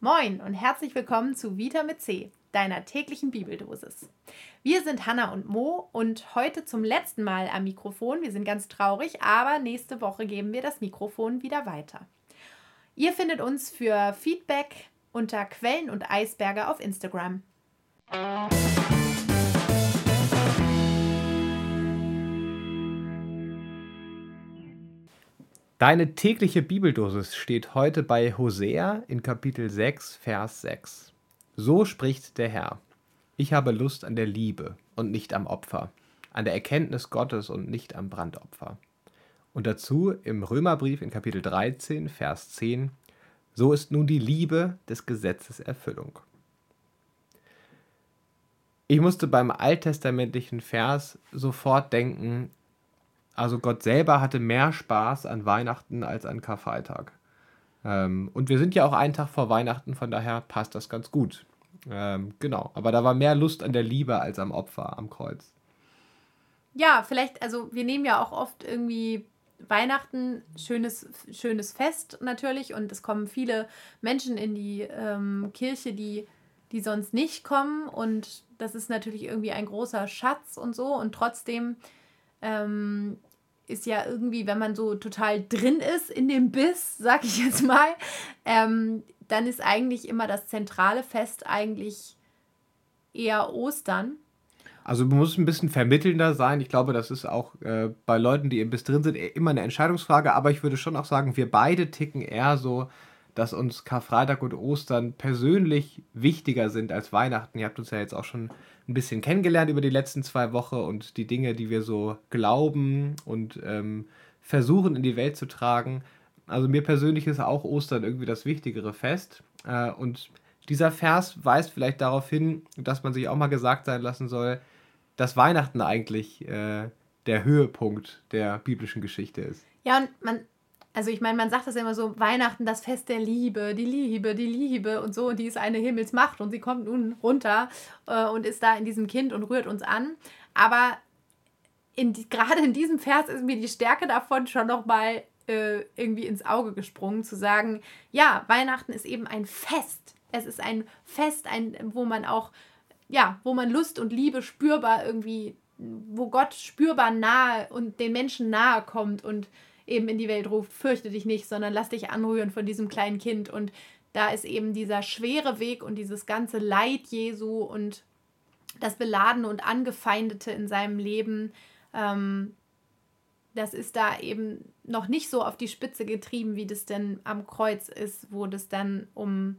Moin und herzlich willkommen zu Vita mit C, deiner täglichen Bibeldosis. Wir sind Hanna und Mo und heute zum letzten Mal am Mikrofon. Wir sind ganz traurig, aber nächste Woche geben wir das Mikrofon wieder weiter. Ihr findet uns für Feedback unter Quellen und Eisberge auf Instagram. Deine tägliche Bibeldosis steht heute bei Hosea in Kapitel 6, Vers 6. So spricht der Herr. Ich habe Lust an der Liebe und nicht am Opfer, an der Erkenntnis Gottes und nicht am Brandopfer. Und dazu im Römerbrief in Kapitel 13, Vers 10. So ist nun die Liebe des Gesetzes Erfüllung. Ich musste beim alttestamentlichen Vers sofort denken also Gott selber hatte mehr Spaß an Weihnachten als an Karfreitag. Ähm, und wir sind ja auch einen Tag vor Weihnachten, von daher passt das ganz gut. Ähm, genau, aber da war mehr Lust an der Liebe als am Opfer am Kreuz. Ja, vielleicht, also wir nehmen ja auch oft irgendwie Weihnachten, schönes, schönes Fest natürlich und es kommen viele Menschen in die ähm, Kirche, die, die sonst nicht kommen und das ist natürlich irgendwie ein großer Schatz und so und trotzdem ähm, ist ja irgendwie, wenn man so total drin ist in dem Biss, sag ich jetzt mal, ähm, dann ist eigentlich immer das zentrale Fest eigentlich eher Ostern. Also man muss ein bisschen vermittelnder sein. Ich glaube, das ist auch äh, bei Leuten, die im Biss drin sind, immer eine Entscheidungsfrage. Aber ich würde schon auch sagen, wir beide ticken eher so dass uns Karfreitag und Ostern persönlich wichtiger sind als Weihnachten. Ihr habt uns ja jetzt auch schon ein bisschen kennengelernt über die letzten zwei Wochen und die Dinge, die wir so glauben und ähm, versuchen in die Welt zu tragen. Also mir persönlich ist auch Ostern irgendwie das wichtigere Fest. Äh, und dieser Vers weist vielleicht darauf hin, dass man sich auch mal gesagt sein lassen soll, dass Weihnachten eigentlich äh, der Höhepunkt der biblischen Geschichte ist. Ja, und man, also ich meine, man sagt das ja immer so, Weihnachten, das Fest der Liebe, die Liebe, die Liebe und so, und die ist eine Himmelsmacht und sie kommt nun runter äh, und ist da in diesem Kind und rührt uns an. Aber in die, gerade in diesem Vers ist mir die Stärke davon schon nochmal äh, irgendwie ins Auge gesprungen, zu sagen, ja, Weihnachten ist eben ein Fest. Es ist ein Fest, ein, wo man auch, ja, wo man Lust und Liebe spürbar irgendwie, wo Gott spürbar nahe und den Menschen nahe kommt und eben in die Welt ruft, fürchte dich nicht, sondern lass dich anrühren von diesem kleinen Kind. Und da ist eben dieser schwere Weg und dieses ganze Leid Jesu und das Beladene und Angefeindete in seinem Leben, ähm, das ist da eben noch nicht so auf die Spitze getrieben, wie das denn am Kreuz ist, wo das dann um,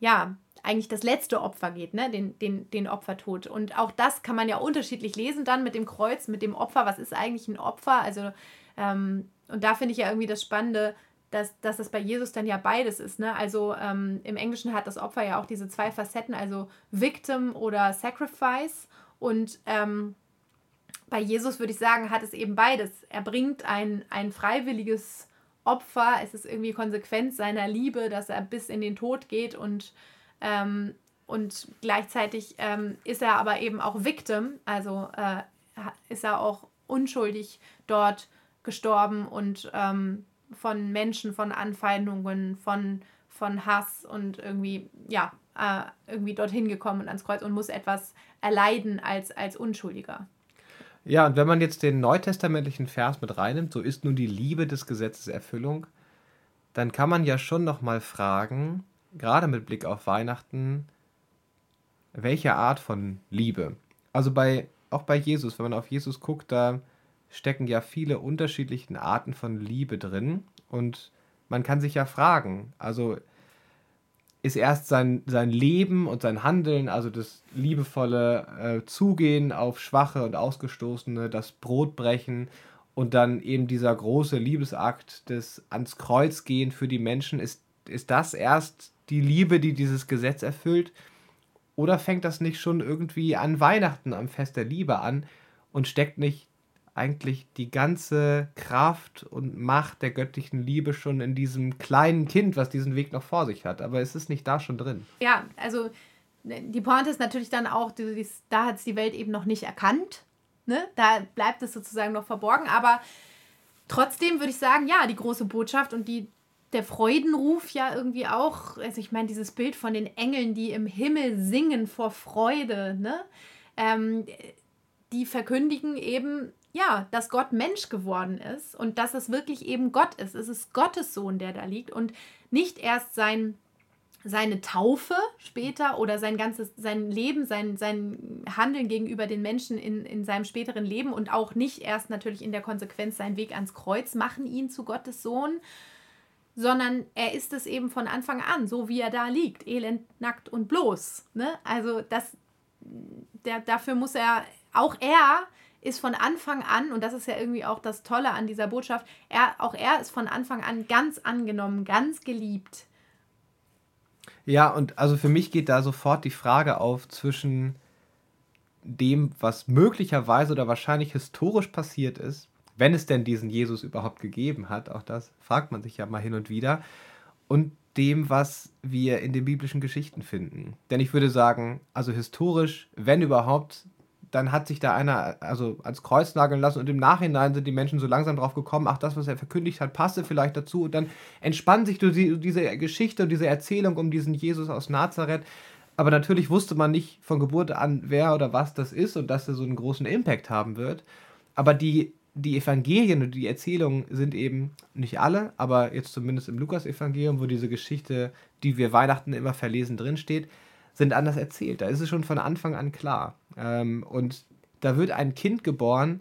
ja, eigentlich das letzte Opfer geht, ne? den, den, den Opfertod. Und auch das kann man ja unterschiedlich lesen dann mit dem Kreuz, mit dem Opfer. Was ist eigentlich ein Opfer? Also ähm, und da finde ich ja irgendwie das Spannende, dass, dass das bei Jesus dann ja beides ist. Ne? Also ähm, im Englischen hat das Opfer ja auch diese zwei Facetten, also Victim oder Sacrifice. Und ähm, bei Jesus würde ich sagen, hat es eben beides. Er bringt ein, ein freiwilliges Opfer. Es ist irgendwie Konsequenz seiner Liebe, dass er bis in den Tod geht und, ähm, und gleichzeitig ähm, ist er aber eben auch Victim, also äh, ist er auch unschuldig dort gestorben und ähm, von Menschen, von Anfeindungen, von, von Hass und irgendwie, ja, äh, irgendwie dorthin gekommen und ans Kreuz und muss etwas erleiden als, als Unschuldiger. Ja, und wenn man jetzt den neutestamentlichen Vers mit reinnimmt, so ist nun die Liebe des Gesetzes Erfüllung, dann kann man ja schon nochmal fragen, gerade mit Blick auf Weihnachten, welche Art von Liebe? Also bei, auch bei Jesus, wenn man auf Jesus guckt, da stecken ja viele unterschiedliche Arten von Liebe drin. Und man kann sich ja fragen, also ist erst sein, sein Leben und sein Handeln, also das liebevolle äh, Zugehen auf Schwache und Ausgestoßene, das Brotbrechen und dann eben dieser große Liebesakt des ans Kreuz gehen für die Menschen, ist, ist das erst die Liebe, die dieses Gesetz erfüllt? Oder fängt das nicht schon irgendwie an Weihnachten, am Fest der Liebe an und steckt nicht eigentlich die ganze Kraft und Macht der göttlichen Liebe schon in diesem kleinen Kind, was diesen Weg noch vor sich hat. Aber es ist nicht da schon drin. Ja, also ne, die Pointe ist natürlich dann auch, da hat es die Welt eben noch nicht erkannt. Ne? Da bleibt es sozusagen noch verborgen. Aber trotzdem würde ich sagen, ja, die große Botschaft und die der Freudenruf ja irgendwie auch, also ich meine, dieses Bild von den Engeln, die im Himmel singen vor Freude, ne? Ähm, die verkündigen eben, ja, dass Gott Mensch geworden ist und dass es wirklich eben Gott ist. Es ist Gottes Sohn, der da liegt und nicht erst sein seine Taufe später oder sein ganzes sein Leben, sein, sein Handeln gegenüber den Menschen in, in seinem späteren Leben und auch nicht erst natürlich in der Konsequenz seinen Weg ans Kreuz machen ihn zu Gottes Sohn, sondern er ist es eben von Anfang an, so wie er da liegt, elend, nackt und bloß. Ne? Also das, der, dafür muss er, auch er ist von Anfang an, und das ist ja irgendwie auch das Tolle an dieser Botschaft, er, auch er ist von Anfang an ganz angenommen, ganz geliebt ja, und also für mich geht da sofort die Frage auf zwischen dem, was möglicherweise oder wahrscheinlich historisch passiert ist, wenn es denn diesen Jesus überhaupt gegeben hat, auch das fragt man sich ja mal hin und wieder, und dem, was wir in den biblischen Geschichten finden. Denn ich würde sagen, also historisch, wenn überhaupt, dann hat sich da einer also ans Kreuz nageln lassen und im Nachhinein sind die Menschen so langsam drauf gekommen, ach, das, was er verkündigt hat, passe vielleicht dazu und dann entspann sich diese Geschichte und diese Erzählung um diesen Jesus aus Nazareth. Aber natürlich wusste man nicht von Geburt an, wer oder was das ist und dass er so einen großen Impact haben wird. Aber die, die Evangelien und die Erzählungen sind eben nicht alle, aber jetzt zumindest im Lukas-Evangelium, wo diese Geschichte, die wir Weihnachten immer verlesen, drinsteht, sind anders erzählt. Da ist es schon von Anfang an klar. Ähm, und da wird ein Kind geboren,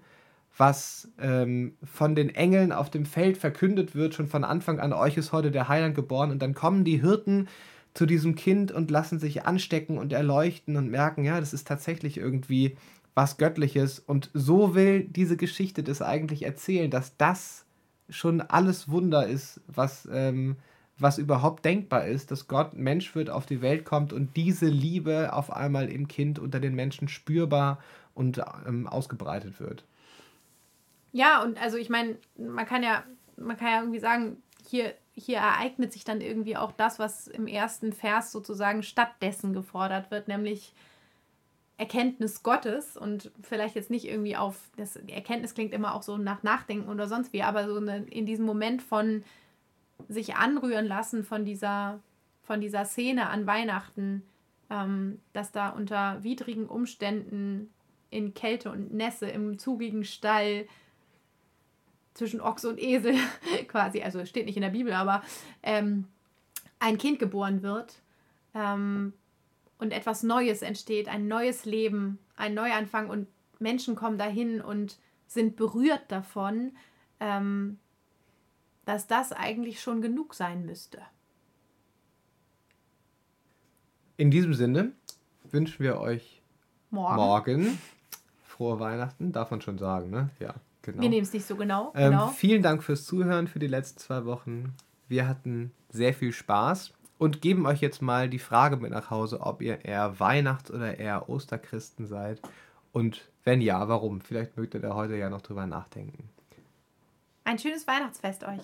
was ähm, von den Engeln auf dem Feld verkündet wird, schon von Anfang an, euch ist heute der Heiland geboren. Und dann kommen die Hirten zu diesem Kind und lassen sich anstecken und erleuchten und merken, ja, das ist tatsächlich irgendwie was Göttliches. Und so will diese Geschichte das eigentlich erzählen, dass das schon alles Wunder ist, was ähm, was überhaupt denkbar ist, dass Gott Mensch wird, auf die Welt kommt und diese Liebe auf einmal im Kind unter den Menschen spürbar und ähm, ausgebreitet wird. Ja, und also ich meine, man kann ja, man kann ja irgendwie sagen, hier, hier ereignet sich dann irgendwie auch das, was im ersten Vers sozusagen stattdessen gefordert wird, nämlich Erkenntnis Gottes und vielleicht jetzt nicht irgendwie auf, das Erkenntnis klingt immer auch so nach Nachdenken oder sonst wie, aber so eine, in diesem Moment von sich anrühren lassen von dieser, von dieser Szene an Weihnachten, ähm, dass da unter widrigen Umständen in Kälte und Nässe im zugigen Stall zwischen Ochs und Esel quasi, also steht nicht in der Bibel, aber ähm, ein Kind geboren wird ähm, und etwas Neues entsteht, ein neues Leben, ein Neuanfang und Menschen kommen dahin und sind berührt davon. Ähm, dass das eigentlich schon genug sein müsste. In diesem Sinne wünschen wir euch morgen, morgen frohe Weihnachten, darf man schon sagen, ne? Ja, genau. Wir nehmen es nicht so genau. Ähm, genau. Vielen Dank fürs Zuhören für die letzten zwei Wochen. Wir hatten sehr viel Spaß und geben euch jetzt mal die Frage mit nach Hause, ob ihr eher Weihnachts- oder eher Osterchristen seid. Und wenn ja, warum? Vielleicht mögt ihr da heute ja noch drüber nachdenken. Ein schönes Weihnachtsfest euch.